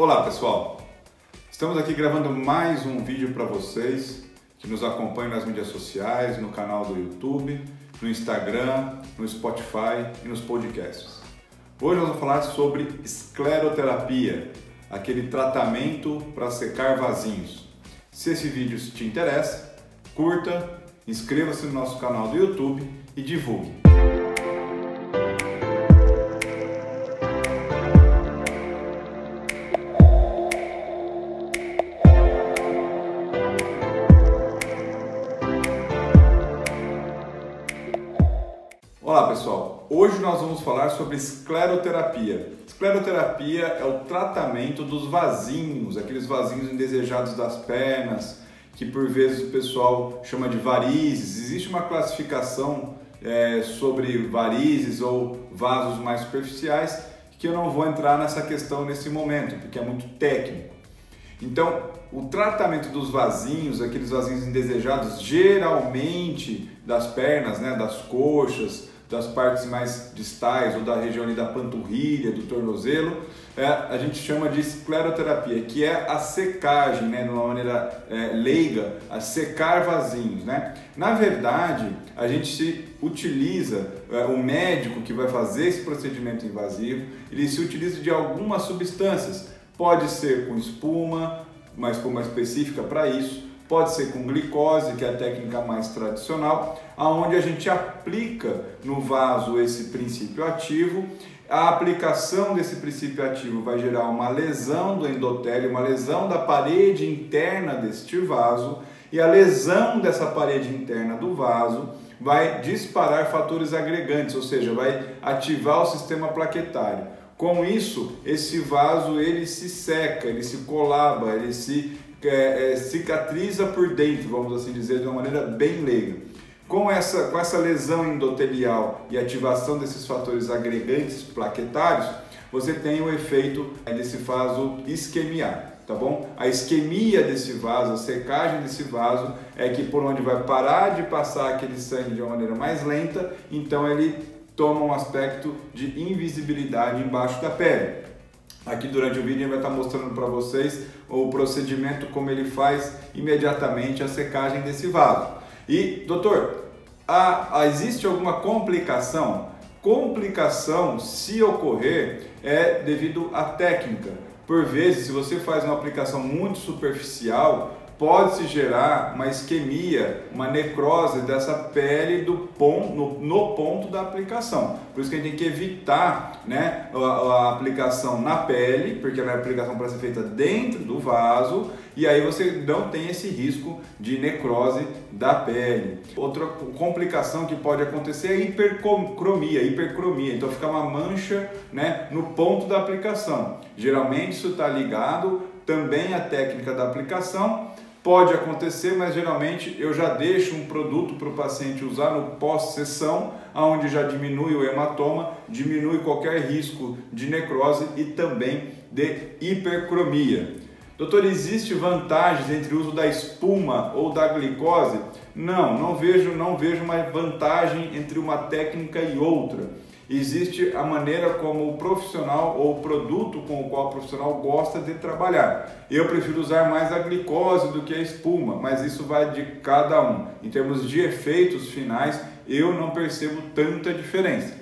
Olá pessoal, estamos aqui gravando mais um vídeo para vocês que nos acompanham nas mídias sociais, no canal do YouTube, no Instagram, no Spotify e nos podcasts. Hoje nós vamos falar sobre escleroterapia, aquele tratamento para secar vasinhos. Se esse vídeo te interessa, curta, inscreva-se no nosso canal do YouTube e divulgue. Hoje nós vamos falar sobre escleroterapia. Escleroterapia é o tratamento dos vasinhos, aqueles vasinhos indesejados das pernas, que por vezes o pessoal chama de varizes. Existe uma classificação é, sobre varizes ou vasos mais superficiais que eu não vou entrar nessa questão nesse momento, porque é muito técnico. Então, o tratamento dos vasinhos, aqueles vasinhos indesejados, geralmente das pernas, né, das coxas, das partes mais distais ou da região da panturrilha, do tornozelo, é, a gente chama de escleroterapia, que é a secagem, né, de uma maneira é, leiga, a secar vasinhos. Né? Na verdade, a gente utiliza, é, o médico que vai fazer esse procedimento invasivo, ele se utiliza de algumas substâncias. Pode ser com espuma, uma espuma específica para isso, pode ser com glicose, que é a técnica mais tradicional, aonde a gente aplica no vaso esse princípio ativo. A aplicação desse princípio ativo vai gerar uma lesão do endotélio, uma lesão da parede interna deste vaso, e a lesão dessa parede interna do vaso vai disparar fatores agregantes, ou seja, vai ativar o sistema plaquetário. Com isso, esse vaso ele se seca, ele se colaba, ele se é, é, cicatriza por dentro, vamos assim dizer, de uma maneira bem leiga. Com essa, com essa lesão endotelial e ativação desses fatores agregantes plaquetários, você tem o efeito desse vaso isquemiar, tá bom? A isquemia desse vaso, a secagem desse vaso é que por onde vai parar de passar aquele sangue de uma maneira mais lenta, então ele toma um aspecto de invisibilidade embaixo da pele. Aqui durante o vídeo ele vai estar mostrando para vocês o procedimento como ele faz imediatamente a secagem desse vaso. E, doutor, a, existe alguma complicação? Complicação, se ocorrer, é devido à técnica. Por vezes, se você faz uma aplicação muito superficial, pode-se gerar uma isquemia, uma necrose dessa pele do ponto, no, no, ponto da aplicação. Por isso que a gente tem que evitar né, a, a aplicação na pele, porque a aplicação pode ser feita dentro do vaso e aí você não tem esse risco de necrose da pele. Outra complicação que pode acontecer é a hipercromia, hipercromia, então fica uma mancha né, no ponto da aplicação. Geralmente isso está ligado também à técnica da aplicação Pode acontecer, mas geralmente eu já deixo um produto para o paciente usar no pós-sessão, onde já diminui o hematoma, diminui qualquer risco de necrose e também de hipercromia. Doutor, existe vantagens entre o uso da espuma ou da glicose? Não, não vejo, não vejo uma vantagem entre uma técnica e outra existe a maneira como o profissional ou o produto com o qual o profissional gosta de trabalhar. Eu prefiro usar mais a glicose do que a espuma, mas isso vai de cada um. Em termos de efeitos finais, eu não percebo tanta diferença.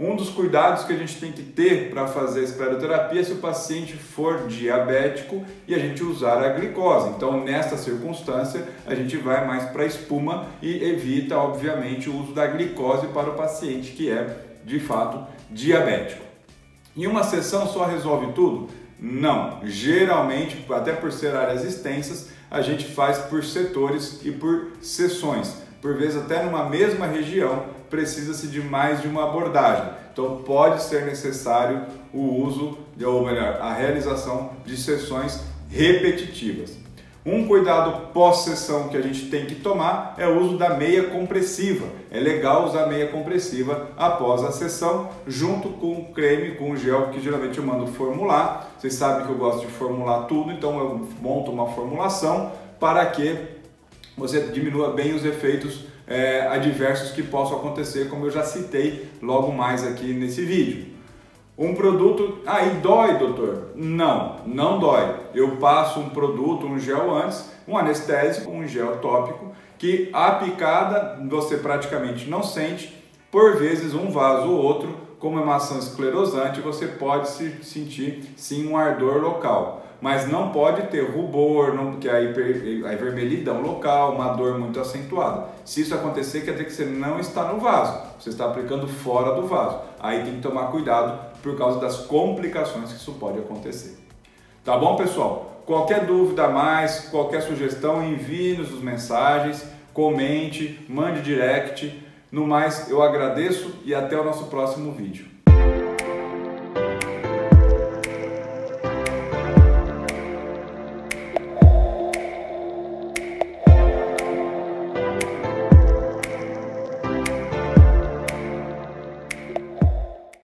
Um dos cuidados que a gente tem que ter para fazer a escleroterapia é se o paciente for diabético e a gente usar a glicose. Então, nesta circunstância, a gente vai mais para a espuma e evita, obviamente, o uso da glicose para o paciente que é de fato diabético. Em uma sessão só resolve tudo? Não. Geralmente, até por ser áreas extensas, a gente faz por setores e por sessões. Por vezes, até numa mesma região, precisa-se de mais de uma abordagem. Então, pode ser necessário o uso, ou melhor, a realização de sessões repetitivas. Um cuidado pós-sessão que a gente tem que tomar é o uso da meia compressiva. É legal usar meia compressiva após a sessão, junto com o creme, com o gel, que geralmente eu mando formular. Vocês sabem que eu gosto de formular tudo, então eu monto uma formulação para que você diminua bem os efeitos é, adversos que possam acontecer, como eu já citei logo mais aqui nesse vídeo. Um produto, ah, dói, doutor? Não, não dói. Eu passo um produto, um gel antes, um anestésico, um gel tópico, que a picada você praticamente não sente, por vezes um vaso ou outro, como emação esclerosante, você pode se sentir sim um ardor local, mas não pode ter rubor, não, que é a, hiper, a vermelhidão local, uma dor muito acentuada. Se isso acontecer, quer dizer que você não está no vaso, você está aplicando fora do vaso. Aí tem que tomar cuidado por causa das complicações que isso pode acontecer. Tá bom, pessoal? Qualquer dúvida a mais, qualquer sugestão, envie-nos as mensagens, comente, mande direct no mais, eu agradeço e até o nosso próximo vídeo.